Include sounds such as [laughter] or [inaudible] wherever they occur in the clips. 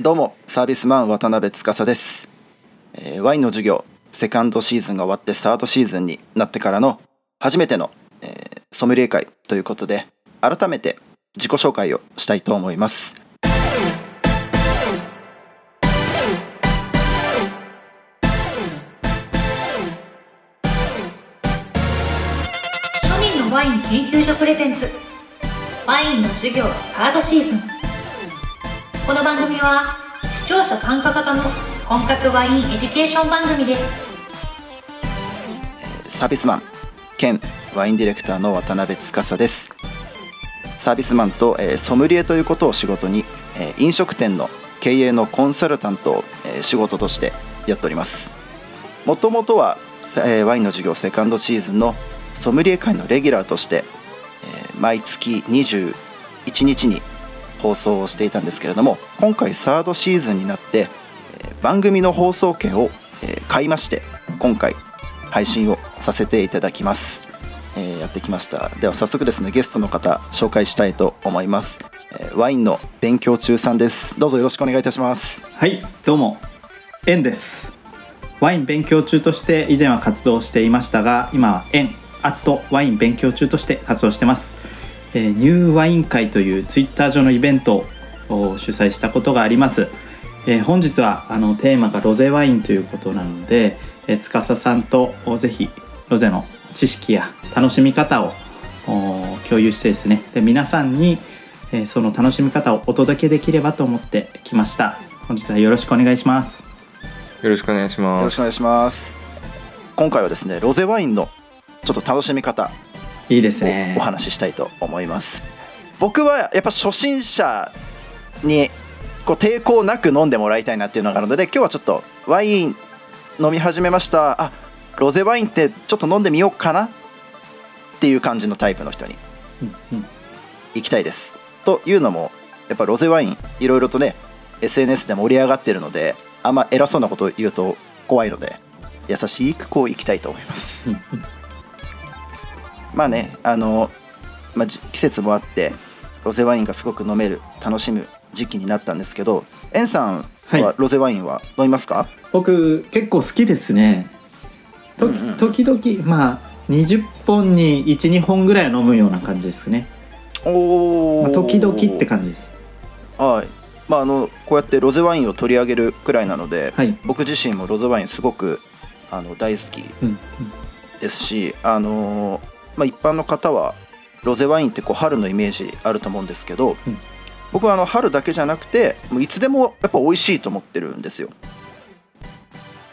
どうもサービスマン渡辺司です、えーワインの授業セカンドシーズンが終わってスタートシーズンになってからの初めての、えーソムリエ会ということで改めて自己紹介をしたいと思います。庶民のワイン研究所プレゼンツ。ワインの授業サードシーズン。この番組は視聴者参加型の本格ワインエデュケーション番組です。サービスマン兼ワインディレクターの渡辺司です。サービスマンと、えーソムリエということを仕事に、えー飲食店の経営のコンサルタントを、えー仕事としてやっております。もともとは、えーワインの授業セカンドシーズンのソムリエ会のレギュラーとして、えー毎月21日に放送をしていたんですけれども今回サードシーズンになって、え番組の放送権を、え買いまして今回配信をさせていただきます、えーやってきました。では早速ですねゲストの方紹介したいと思います、えーワインの勉強中さんです。どうぞよろしくお願いいたします。はいどうも。円です。ワイン勉強中として以前は活動していましたが今は円アットワイン勉強中として活動してます、えーニューワイン会というツイッター上のイベントを主催したことがあります、えー本日はあのテーマがロゼワインということなので、えー、司さんとおぜひロゼの知識や楽しみ方をお共有してですね。で皆さんに、えーその楽しみ方をお届けできればと思ってきました。本日はよろしくお願いします。よろしくお願いしよます。ろしくお願いします。今回はですねロゼワインのちょっと楽しみ方いいですね。お話ししたいと思います。僕はやっぱ初心者にこう抵抗なく飲んでもらいたいなっていうのがあるので今日はちょっとワイン飲み始めました。あロゼワインってちょっと飲んでみようかなっていう感じのタイプの人に行きたいです。というのもやっぱロゼワインいろいろとね SNS で盛り上がってるのであんま偉そうなこと言うと怖いので優しくこう行きたいと思います。うんうんまあねあの、まあ、じ季節もあってロゼワインがすごく飲める楽しむ時期になったんですけどエンさんははい。ロゼワインは飲みますか、僕結構好きですね。とうんうん。時々まあ20本に12本ぐらいは飲むような感じですね、おお、まあ、時々って感じです。はい。まああのこうやってロゼワインを取り上げるくらいなので、はい、僕自身もロゼワインすごくあの大好きうんうん、ですしあのーまあ、一般の方はロゼワインってこう春のイメージあると思うんですけど、うん。僕はあの春だけじゃなくてもういつでもやっぱ美味しいと思ってるんですよ。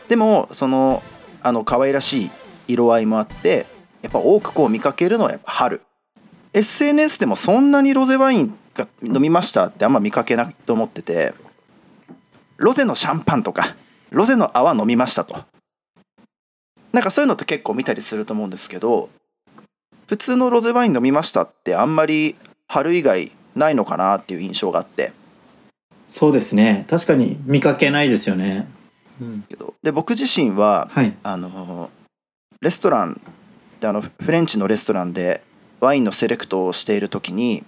でもそのあの可愛らしい色合いもあってやっぱ多くこう見かけるのはやっぱ春。SNS でもそんなにロゼワインが飲みましたってあんま見かけないと思っててロゼのシャンパンとかロゼの泡飲みましたと。なんかそういうのって結構見たりすると思うんですけど普通のロゼワイン飲みましたってあんまり春以外ないのかなっていう印象があって。そうですね。確かに見かけないですよね、うん、けどで僕自身ははい。あのレストランであのフレンチのレストランでワインのセレクトをしている時に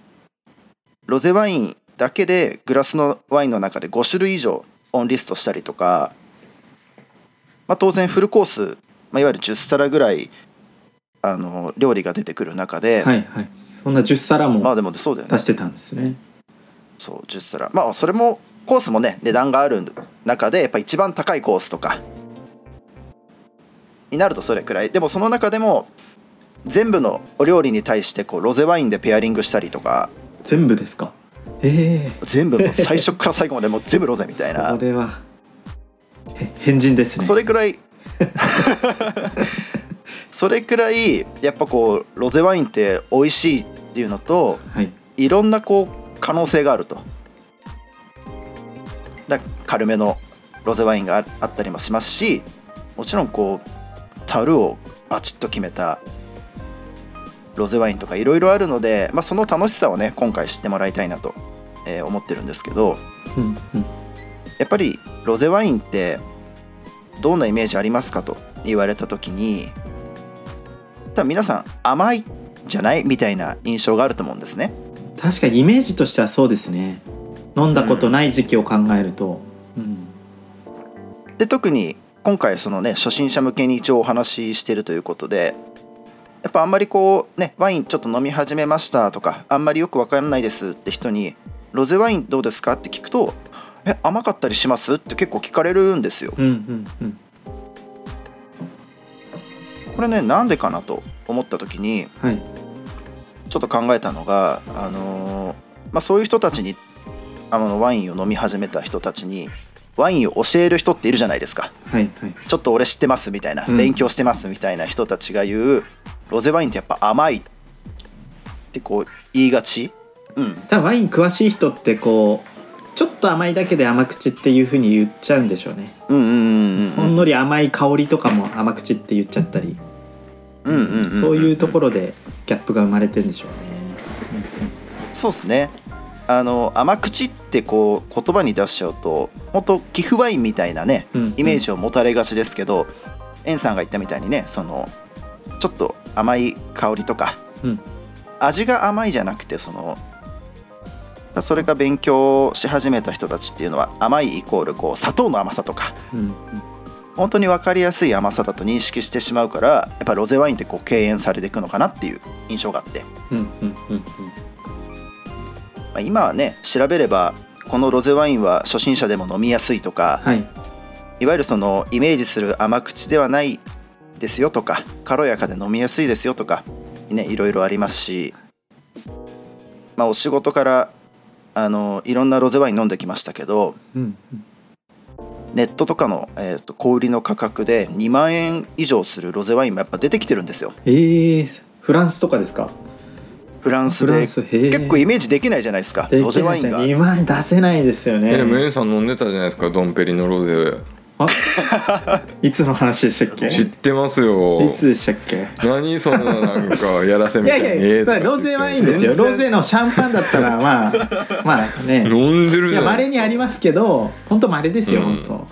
ロゼワインだけでグラスのワインの中で5種類以上オンリストしたりとか、まあ、当然フルコース、まあ、いわゆる10皿ぐらいあの料理が出てくる中で、はいはい。そんな10皿もまあでもそうだよね。出してたんですね。そう10皿。まあそれもコースもね値段がある中でやっぱ一番高いコースとかになるとそれくらい。でもその中でも全部のお料理に対してこうロゼワインでペアリングしたりとか。全部ですか？ええ。全部もう最初から最後までもう全部ロゼみたいな。これはへ変人ですね。それくらい [laughs] それくらいやっぱこうロゼワインって美味しいっていうのとはい。いろんなこう可能性があると。だ軽めのロゼワインがああったりもしますしもちろんこう樽をバチッと決めたロゼワインとかいろいろあるので、まあ、その楽しさをね今回知ってもらいたいなと、えー思ってるんですけどうんうん。やっぱりロゼワインってどんなイメージありますかと言われた時に多分皆さん甘いじゃないみたいな印象があると思うんですね。確かにイメージとしてはそうですね。飲んだことない時期を考えると、うん。で特に今回そのね初心者向けに一応お話ししてるということでやっぱあんまりこうねワインちょっと飲み始めましたとかあんまりよくわかんないですって人にロゼワインどうですかって聞くとえ甘かったりしますって結構聞かれるんですよ。うんうんうんこれねなんでかなと思った時にはい。ちょっと考えたのがあのーまあそういう人たちにあのワインを飲み始めた人たちにワインを教える人っているじゃないですか。はいはい。ちょっと俺知ってますみたいな、うん。勉強してますみたいな人たちが言うロゼワインってやっぱ甘い。ってこう言いがち。うん。多分ワイン詳しい人ってこうちょっと甘いだけで甘口っていうふうに言っちゃうんでしょうね、うんうんうんうん。ほんのり甘い香りとかも甘口って言っちゃったり、そういうところでギャップが生まれてるんでしょうね、そうですね。あの甘口ってこう言葉に出しちゃうと本当寄付ワインみたいなねうんうん。イメージを持たれがちですけど、エンさんが言ったみたいにねそのちょっと甘い香りとかうん。味が甘いじゃなくてそのそれが勉強し始めた人たちっていうのは甘いイコールこう砂糖の甘さとかうんうん本当に分かりやすい甘さだと認識してしまうからやっぱロゼワインってこう敬遠されていくのかなっていう印象があって、うんうんうん。うんまあ、今はね調べればこのロゼワインは初心者でも飲みやすいとかはい。いわゆるそのイメージする甘口ではないですよとか軽やかで飲みやすいですよとかねいろいろありますしまあお仕事からあのいろんなロゼワイン飲んできましたけどうんうんネットとかの、えー、と小売りの価格で2万円以上するロゼワインもやっぱ出てきてるんですよ。えー、フランスとかですか？フランスで結構イメージできないじゃないですかでロゼワインが。2万出せないですよね。えでもエンさん飲んでたじゃないですかドンペリのロゼあ [laughs] いつの話でしたっけ？知ってますよ。いつでしたっけ？何そのなんかやらせいみたいにやいや、ええとかって。言ってロゼワインですよ。ロゼのシャンパンだったら、まあ、まあね。飲んでるいや、じゃない稀にありますけど、本当稀ですよ、うん。本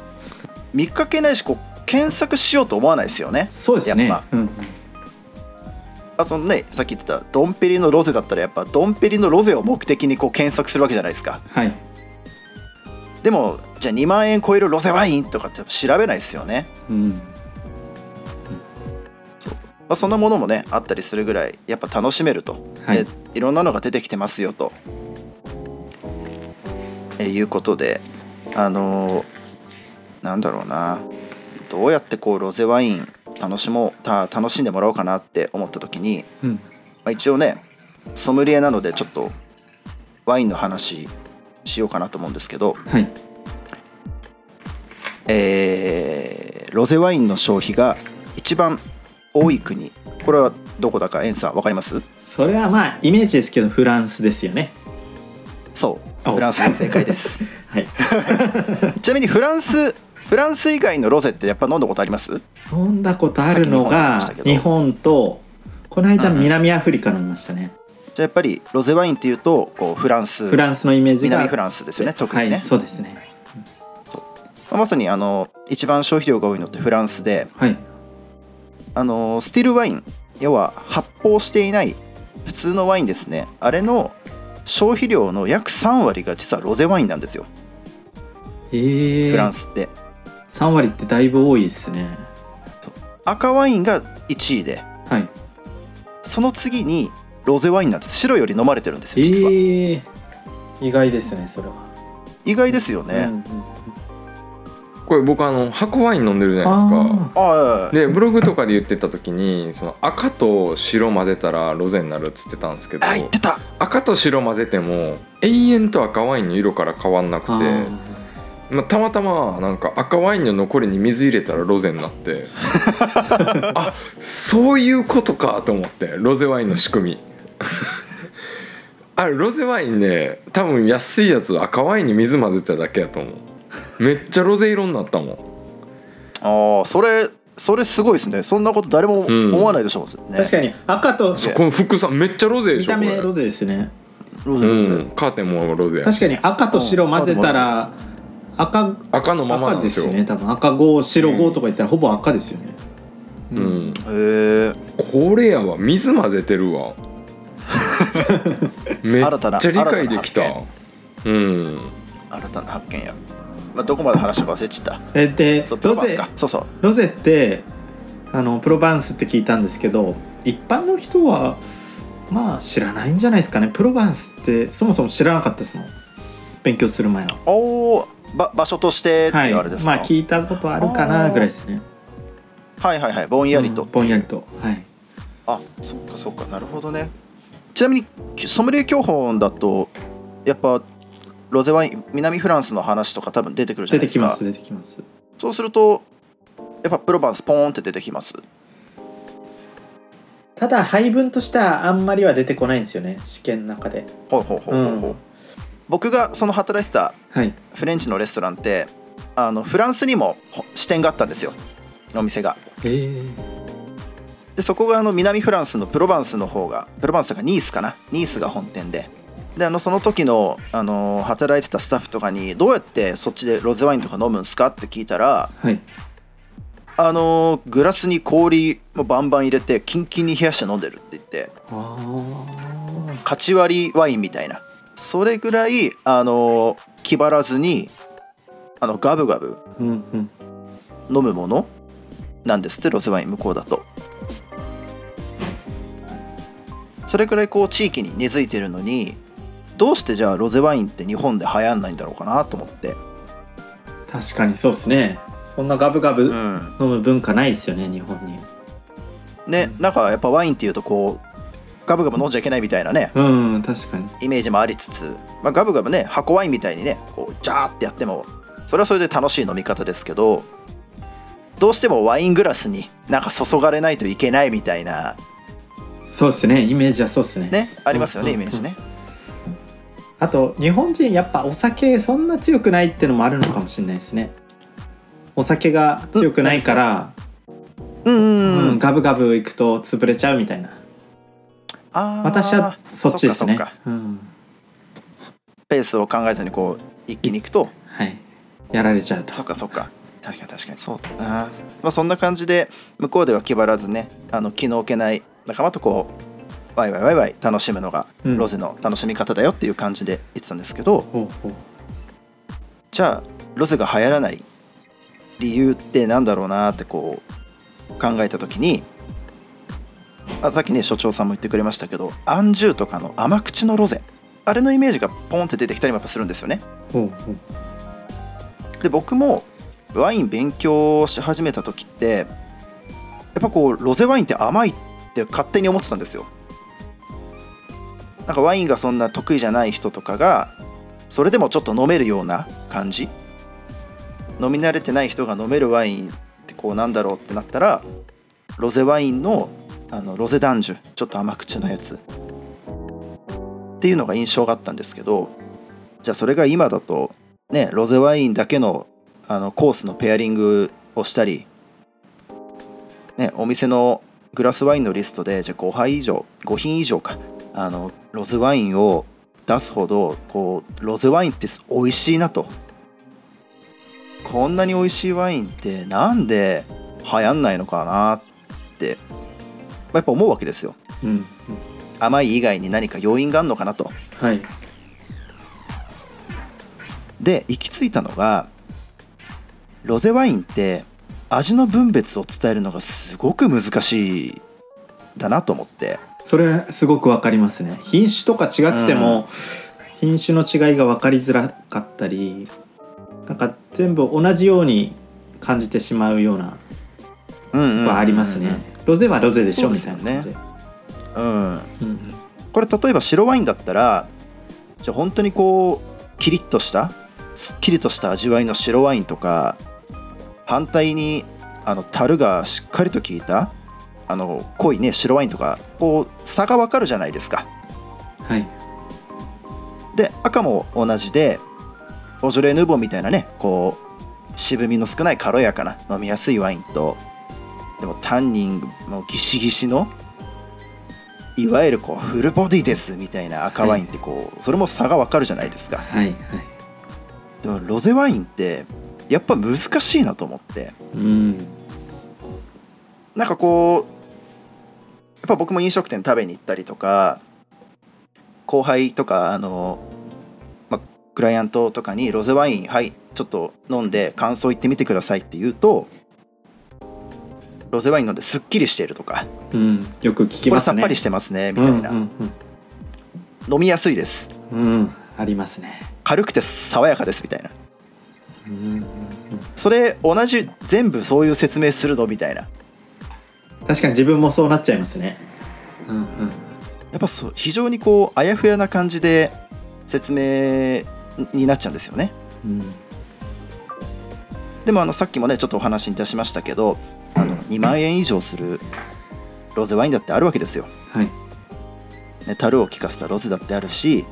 見かけないしこう検索しようと思わないですよね。当。そうですね。やっ。ぱ。うん、あそのねさっき言ってたドンペリのロゼだったらやっぱドンペリのロゼを目的にこう検索するわけじゃないですか。はい。でもじゃあ2万円超えるロゼワインとかって調べないですよね、うん。まあ、そんなものもねあったりするぐらいやっぱ楽しめると、はい。でいろんなのが出てきてますよと。えいうことであのーなんだろうな。どうやってこうロゼワイン楽しもうた楽しんでもらおうかなって思った時に、うん。まあ、一応ねソムリエなのでちょっとワインの話しようかなと思うんですけど、はい。えーロゼワインの消費が一番多い国。これはどこだかエンさん分かります？それはまあ、イメージですけど、フランスですよね。そう。お。フランスで正解です。[laughs] はい。[laughs] ちなみにフランスフランス以外のロゼってやっぱ飲んだことあります？飲んだことあるのが日本とこの間うんうん。南アフリカ飲みましたね、じゃあやっぱりロゼワインっていうとこうフランスフランスのイメージが南フランスですよね特にね。はいそうですね。まあまさにあの一番消費量が多いのってフランスではい。あのスティルワイン要は発泡していない普通のワインですね。あれの消費量の約3割が実はロゼワインなんですよ。ええフランスって。3割ってだいぶ多いですね。赤ワインが1位で。はい。その次にロゼワインなんです白より飲まれてるんですよ実は、ええ意外ですねそれは、意外ですよね、うんうんこれ僕あの白ワイン飲んでるじゃないですか。でブログとかで言ってた時にその赤と白混ぜたらロゼになるっつってたんですけどあ言ってた。赤と白混ぜても永遠と赤ワインの色から変わんなくてまあ、たまたまなんか赤ワインの残りに水入れたらロゼになって [laughs] あそういうことかと思ってロゼワインの仕組みあれロゼワインね多分安いやつ赤ワインに水混ぜただけやと思う。めっちゃロゼ色になったもん。ああそれそれすごいですね。そんなこと誰もうん。思わないでしょうね、確かに。赤とねこの副さんめっちゃロゼで見しょこれた目ロゼですね。ロゼロゼ。うん、カーテンもロゼや。確かに赤と白混ぜたら赤赤のままな赤でんですよすね多分。赤5白5とか言ったらほぼ赤ですよね、うん、へえこれやわ。水混ぜてるわめっ新たなちゃ理解できた。新たなうん新たな発見や、まあ、どこまで話したか忘れちゃっえでたそうプロロゼそうそう。ロゼってあのプロバンスって聞いたんですけど一般の人はまあ知らないんじゃないですかね。プロバンスってそもそも知らなかったですもん。勉強する前はおおば場所としてってはい。あれですか、まあ聞いたことあるかなぐらいですね。はいはいはい。ぼんやりと、うんぼんやりと。はい。あそっかそっか。なるほどねちなみにソムリエ教本だとやっぱロゼワイン南フランスの話とか多分出てくるじゃないですか。出てきます出てきます。そうするとやっぱプロバンスポーンって出てきます。ただ配分としてはあんまりは出てこないんですよね試験の中で。ほうほうほうほうほう、うん。僕がその働いてたはい。フレンチのレストランってあのフランスにもほ支店があったんですよお店が。へえでそこがあの南フランスのプロバンスの方がプロバンスがニースかな？ニースが本店で。であのその時の、あの働いてたスタッフとかにどうやってそっちでロゼワインとか飲むんすかって聞いたらはい。あのグラスに氷もバンバン入れてキンキンに冷やして飲んでるって言って。勝ち割りワインみたいな。それぐらいあの気張らずにあのガブガブ飲むものなんですってロゼワイン向こうだとそれくらいこう地域に根付いてるのにどうしてじゃあロゼワインって日本で流行んないんだろうかなと思って。確かにそうですね。そんなガブガブうん。飲む文化ないですよね日本に。ねなんかやっぱワインっていうとこうガブガブ飲んじゃいけないみたいなね。うん確かに。イメージもありつつ、まあ、ガブガブね箱ワインみたいにねこうジャーってやってもそれはそれで楽しい飲み方ですけどどうしてもワイングラスになんか注がれないといけないみたいなそうですね。イメージはそうですね。ねありますよねうんイメージね。あと日本人やっぱお酒そんな強くないってのもあるのかもしれないですね。お酒が強くないから、うんうんガブガブいくと潰れちゃうみたいな。あー私はそっちですね。うん。ペースを考えずにこう一気にいくとはい。やられちゃうと。そっかそっか。確かに確かに。そうだな。まあそんな感じで向こうでは気張らずねあの気の置けない仲間とこうワイワイワイワイ楽しむのがうん。ロゼの楽しみ方だよっていう感じで言ってたんですけど、ほうほう。じゃあロゼが流行らない理由ってなんだろうなってこう考えた時にあさっきね所長さんも言ってくれましたけどアンジュとかの甘口のロゼあれのイメージがポンって出てきたりもやっぱするんですよね。ほうほう。で僕もワイン勉強し始めた時ってやっぱこうロゼワインって甘いって勝手に思ってたんですよ。なんかワインがそんな得意じゃない人とかがそれでもちょっと飲めるような感じ？飲み慣れてない人が飲めるワインってこうなんだろうってなったらロゼワインのあのロゼダンジュちょっと甘口のやつ。っていうのが印象があったんですけどじゃあそれが今だとねロゼワインだけのあのコースのペアリングをしたりねお店のグラスワインのリストでじゃあ5杯以上5品以上か。あのロゼワインを出すほどこうロゼワインって美味しいなと。こんなに美味しいワインってなんで流行んないのかなってやっぱ思うわけですよ。うん。うん甘い以外に何か要因があるのかなと。はい。で行き着いたのがロゼワインって味の分別を伝えるのがすごく難しいだなと思って。それすごくわかりますね。品種とか違くても、品種の違いが分かりづらかったりなんか全部同じように感じてしまうようなはありますね、ロゼはロゼでしょみたいな感じで、うんうん。これ例えば白ワインだったらじゃあ本当にこうキリッとしたすっきりとした味わいの白ワインとか反対にあの樽がしっかりと効いたあの濃いね白ワインとかこう差がわかるじゃないですか。はい。で赤も同じでボジョレ・ヌーボーみたいなねこう渋みの少ない軽やかな飲みやすいワインとでもタンニングもギシギシのいわゆるこうフルボディですみたいな赤ワインってこう、それも差がわかるじゃないですか。はいはい。でもロゼワインってやっぱ難しいなと思って。うん。なんかこうやっぱ僕も飲食店食べに行ったりとか後輩とかあの、ま、クライアントとかにロゼワインはいちょっと飲んで感想言ってみてくださいって言うとロゼワイン飲んですっきりしているとか。うん、よく聞きこれますね。さっぱりしてますねみたいな、うん飲みやすいです。うん。うん、うん、ありますね、軽くて爽やかですみたいな。うんうんうん、それ同じ全部そういう説明するのみたいな確かに自分もそうなっちゃいますねうん。うん。っぱそう非常にこうあやふやな感じで説明になっちゃうん。ですよねうん。でもあのさっきもねちょっとお話に出しましたけどあの2万円以上するロゼワインだってあるわけですよ、はいね、樽を効かせたロゼだってあるし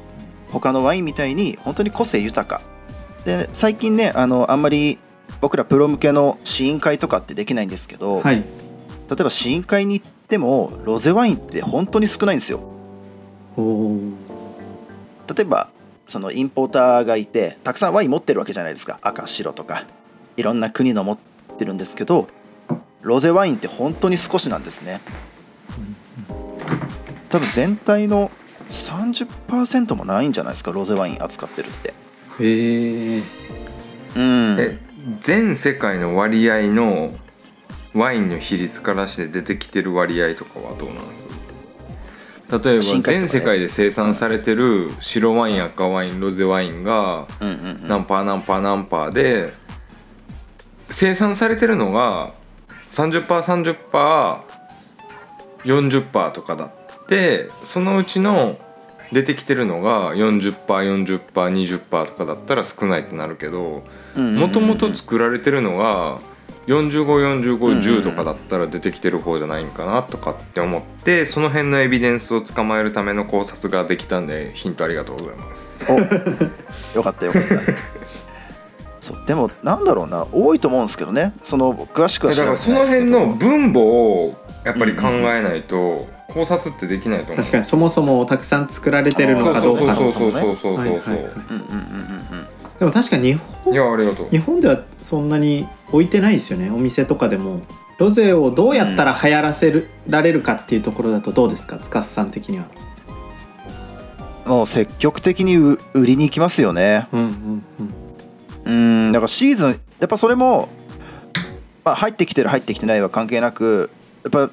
他のワインみたいに本当に個性豊かで最近ねあのあんまり僕らプロ向けの試飲会とかってできないんですけど、はい。例えば試飲会に行ってもロゼワインって本当に少ないんですよ。例えばそのインポーターがいてたくさんワイン持ってるわけじゃないですか。赤白とか。いろんな国の持ってるんですけどロゼワインって本当に少しなんですね。多分全体の30%もないんじゃないですかロゼワイン扱ってるってへえうん。え全世界の割合のワインの比率からして出てきてる割合とかはどうなんです？例えば深海とかね。全世界で生産されてる白ワイン赤ワインロゼワインがうんうんうん。何パー何パー何パーで生産されてるのが 30%30%40% とかだってそのうちの出てきてるのが 40%40%20% とかだったら少ないってなるけどもともと作られてるのが454510とかだったら出てきてる方じゃないんかなとかって思ってその辺のエビデンスを捕まえるための考察ができたんでヒントありがとうございます。お。[laughs] よかったよかった。そうでもなんだろうな。多いと思うんですけどね。その詳しくはだから知らないその辺の分分母をやっぱり考えないと考察ってできないと思う。確かにそもそもたくさん作られてるのかどうかそうそうそうそうそう。そうでも確かに日い本やありがとう。日本ではそんなに置いてないですよね。お店とかでも。ロゼをどうやったら流行らせる、られるかっていうところだとどうですか？司さん的には。もう積極的に売売りに行きますよね。うんうんうん。うんだからシーズンやっぱそれも、まあ、入ってきてる入ってきてないは関係なくやっぱ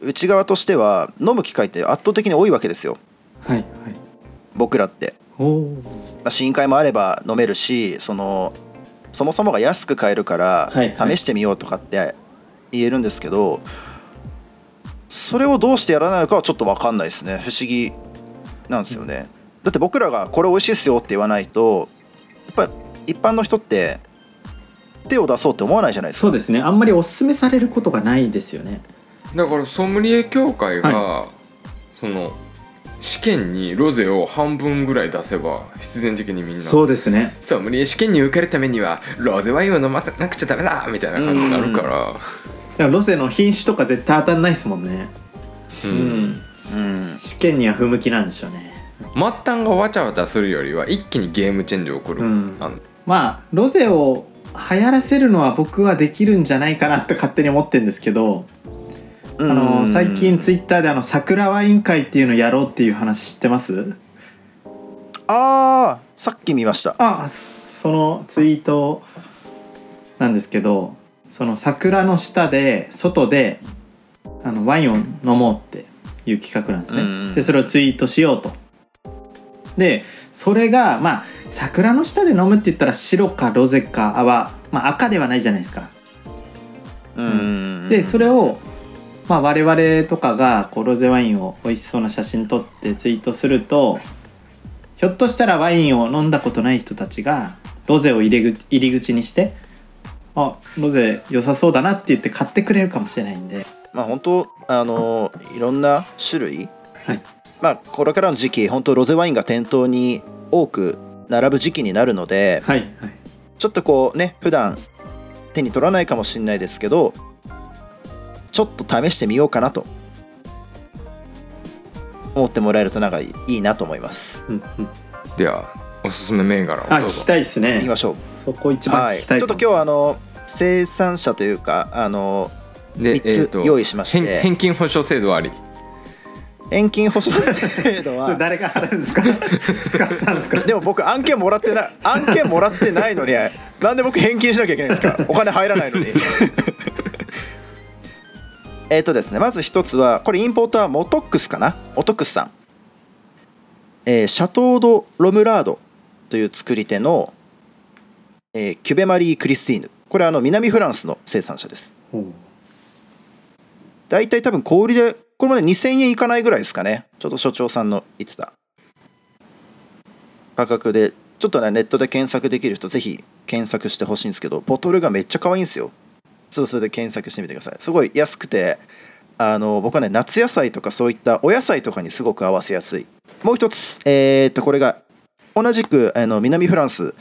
内側としては飲む機会って圧倒的に多いわけですよ。はいはい。僕らって、試飲会もあれば飲めるしそのそもそもが安く買えるからはいはい。試してみようとかって言えるんですけど、それをどうしてやらないのかはちょっと分かんないですね。不思議なんですよね。だって僕らがこれ美味しいですよって言わないとやっぱ一般の人って手を出そうって思わないじゃないですか。そうですね。あんまりおすすめされることがないですよねだからソムリエ協会が、その試験にロゼを半分ぐらい出せば必然的にみんなそうですね。ソムリエ試験に受けるためにはロゼワインを飲まなくちゃダメだみたいな感じになるから、だからロゼの品種とか絶対当たんないですもんね。ううん。ん、うん。試験には不向きなんでしょうね。末端がわちゃわちゃするよりは一気にゲームチェンジを起こる、うん。まあロゼを流行らせるのは僕はできるんじゃないかなって勝手に思ってるんですけど、あの最近ツイッターであの桜ワイン会っていうのやろうっていう話知ってます？ああさっき見ました。あそそのツイートなんですけどその桜の下で外であのワインを飲もうっていう企画なんですね、うんうん。でそれをツイートしようと。でそれがまあ桜の下で飲むって言ったら白かロゼかは、まあ、赤ではないじゃないですか。うん。でそれを、まあ、我々とかがこうロゼワインを美味しそうな写真撮ってツイートするとひょっとしたらワインを飲んだことない人たちがロゼを入り口入り口にしてあロゼ良さそうだなって言って買ってくれるかもしれないんで、まあ本当あのいろんな種類。はい、まあこれからの時期本当ロゼワインが店頭に多く並ぶ時期になるのではいはい。ちょっとこうね普段手に取らないかもしれないですけどちょっと試してみようかなと。思ってもらえるとなんかいいなと思います。うんうん、ではおすすめ銘柄をどうぞ。あ聞きたいですね。いきましょう。そこ一番はい。ちょっと今日はあの生産者というかあので三つ用意しまして。返返金保証制度あり。返金保証制度は [laughs] 誰が払うんですか？[laughs] 使ってたんですか？でも僕案件もらってない案件もらってないのになんで僕返金しなきゃいけないんですか？お金入らないのにえっとですねまず一つはこれインポーターモトックスかな？モトックスさん、えーシャトー・ド・ロムラードという作り手の、えーキュベマリー・クリスティーヌ。これはあの南フランスの生産者です。大体多分小売りでこれまで2000円いかないぐらいですかね？ちょっと所長さんの言ってた。価格でちょっとねネットで検索できる人ぜひ検索してほしいんですけどボトルがめっちゃ可愛いんですよちょっとそれで検索してみてください。すごい安くてあの僕はね夏野菜とかそういったお野菜とかにすごく合わせやすい。もう一つえーっとこれが同じくあの南フランス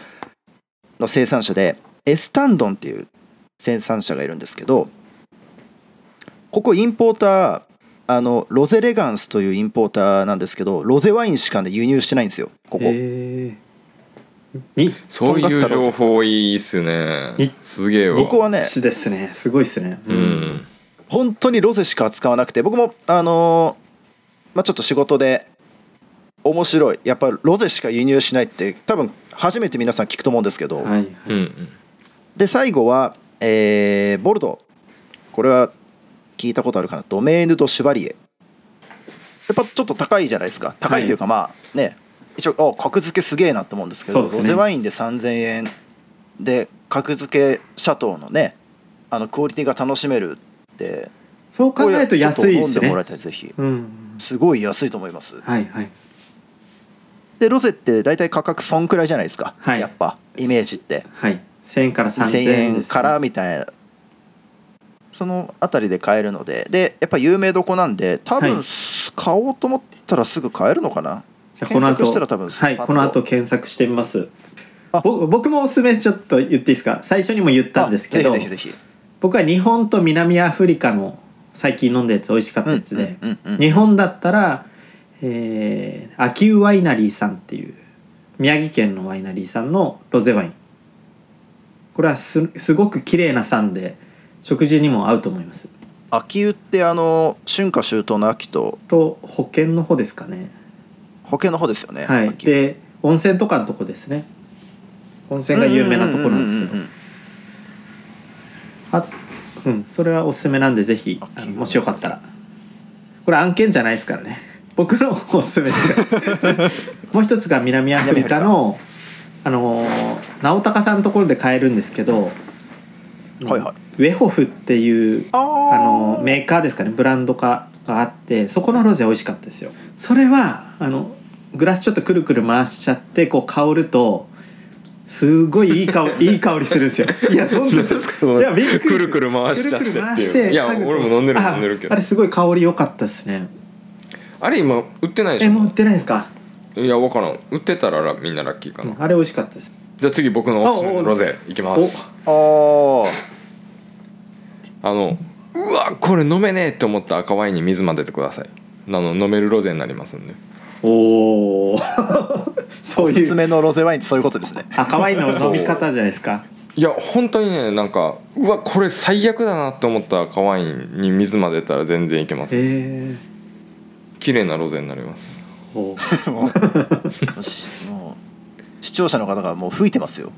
の生産者でエスタンドンっていう生産者がいるんですけどここインポーターあのロゼレガンスというインポーターなんですけどロゼワインしか、ね、輸入してないんですよ。ここ。にそういう情報いいっすね。いすげえわ。僕はねすね。すごいっすね。うん。本当にロゼしか扱わなくて僕もあのーまあ、ちょっと仕事で面白い。やっぱロゼしか輸入しないって多分初めて皆さん聞くと思うんですけど、はいはい。うんうん。で最後は、えーボルドーこれは聞いたことあるかな。ドメーヌ・ド・シュバリエ。やっぱちょっと高いじゃないですか。高いというか、まあね一応あ格付けすげえなと思うんですけどね。ロゼワインで3000円で格付けシャトーのねあのクオリティが楽しめるってそう考えると安いですねこれちょっと飲んでもらいたいぜひ。うん。すごい安いと思います。はいはい。でロゼって大体価格そんくらいじゃないですか、はい。やっぱイメージって。はい。1000円から3000 2000円円ですからみたいなそのあたりで買えるので。でやっぱ有名どこなんで多分、はい。買おうと思ったらすぐ買えるのかなじゃあこの後検索したら多分はいこの後検索してみます。僕もおすすめちょっと言っていいですか？最初にも言ったんですけどあぜひぜひぜひ。僕は日本と南アフリカの最近飲んだやつ美味しかったやつで、日本だったら、えー、秋保ワイナリーさんっていう宮城県のワイナリーさんのロゼワイン。これはすすごく綺麗な酸で食事にも合うと思います。秋湯ってあの春夏秋冬の秋とと保険の方ですかね保険の方ですよねはい。で温泉とかのとこですね。温泉が有名なところなんですけど。あうん。それはおすすめなんでぜひもしよかったら。これ案件じゃないですからね。僕のおすすめです。[laughs] もう一つが南アフリカのあのー直高さんのところで買えるんですけど、はいはい。ウェホフっていうあのメーカーですかね。ブランド化があってそこのロゼ美味しかったですよ。それはあのグラスちょっとくるくる回しちゃってこう香るとすごいいい香り [laughs] いい香りするんですよ。いや本当ですよ。いやびっくりくるくる回しちゃって。くるくる回していや俺も飲んでるあ飲んでるけど。あれすごい香り良かったですね。あれ今売ってないでしょ？えもう売ってないですか、いや分からん。売ってたらみんなラッキーかな、うんあれ美味しかったです。じゃあ次僕のおすすめあおのロゼいきます。おあー。あのうわこれ飲めねえって思った赤ワインに水混ぜてください。あの飲めるロゼになりますんでおおそうおすいうすめのロゼワインってそういうことですね。赤ワインの飲み方じゃないですか。いや本当にねなんかうわこれ最悪だなって思った赤ワインに水混ぜたら全然いけます。へえ綺麗なロゼになります。おー。[laughs] もうしもう視聴者の方がもう吹いてますよ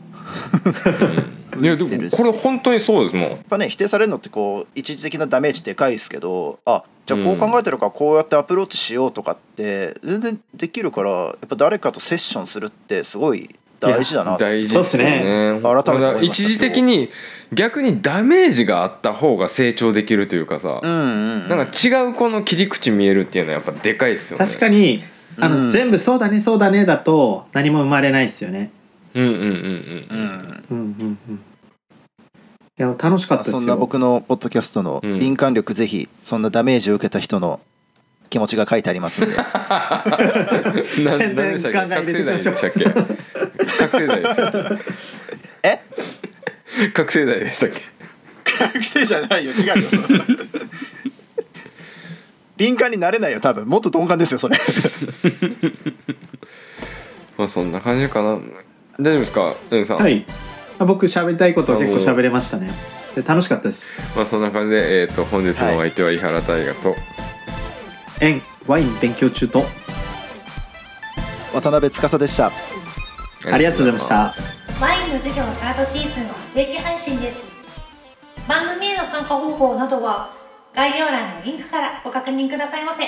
いやでもこれ本当にそうですもん。やっぱね否定されるのってこう一時的なダメージでかいですけどあじゃあこう考えてるからこうやってアプローチしようとかって全然できるからやっぱ誰かとセッションするってすごい大事だな大事そうっすですよね。ね改めて思いました一時的に逆にダメージがあった方が成長できるというかさ、うんうんうん。なんか違うこの切り口見えるっていうのはやっぱでかいですよね。確かにあの、うん全部そうだねそうだねだと何も生まれないですよね。うんうんうんうんうん。うんうんうんいや楽しかったですよ。そんな僕のポッドキャストのうん。敏感力ぜひそんなダメージを受けた人の気持ちが書いてありますんで。[laughs] な宣伝何でしたっけ？ガンガン入れていきましょう。覚醒剤でしたっけ？覚醒剤。でしたっえ？け覚醒剤でしたっけ？学生じゃないよ。違うよ。敏感になれないよ多分。もっと鈍感ですよそれ。[laughs] まあそんな感じかな。大丈夫ですか？はい。あ僕喋りたいこと結構喋れましたね。で楽しかったです。まあそんな感じで、えー、と本日のお相手は井原大河と、円ワイン勉強中と。渡辺司でした。ありがとうございました。ワインの授業サードシーズンは不定期配信です。番組への参加方法などは概要欄のリンクからご確認くださいませ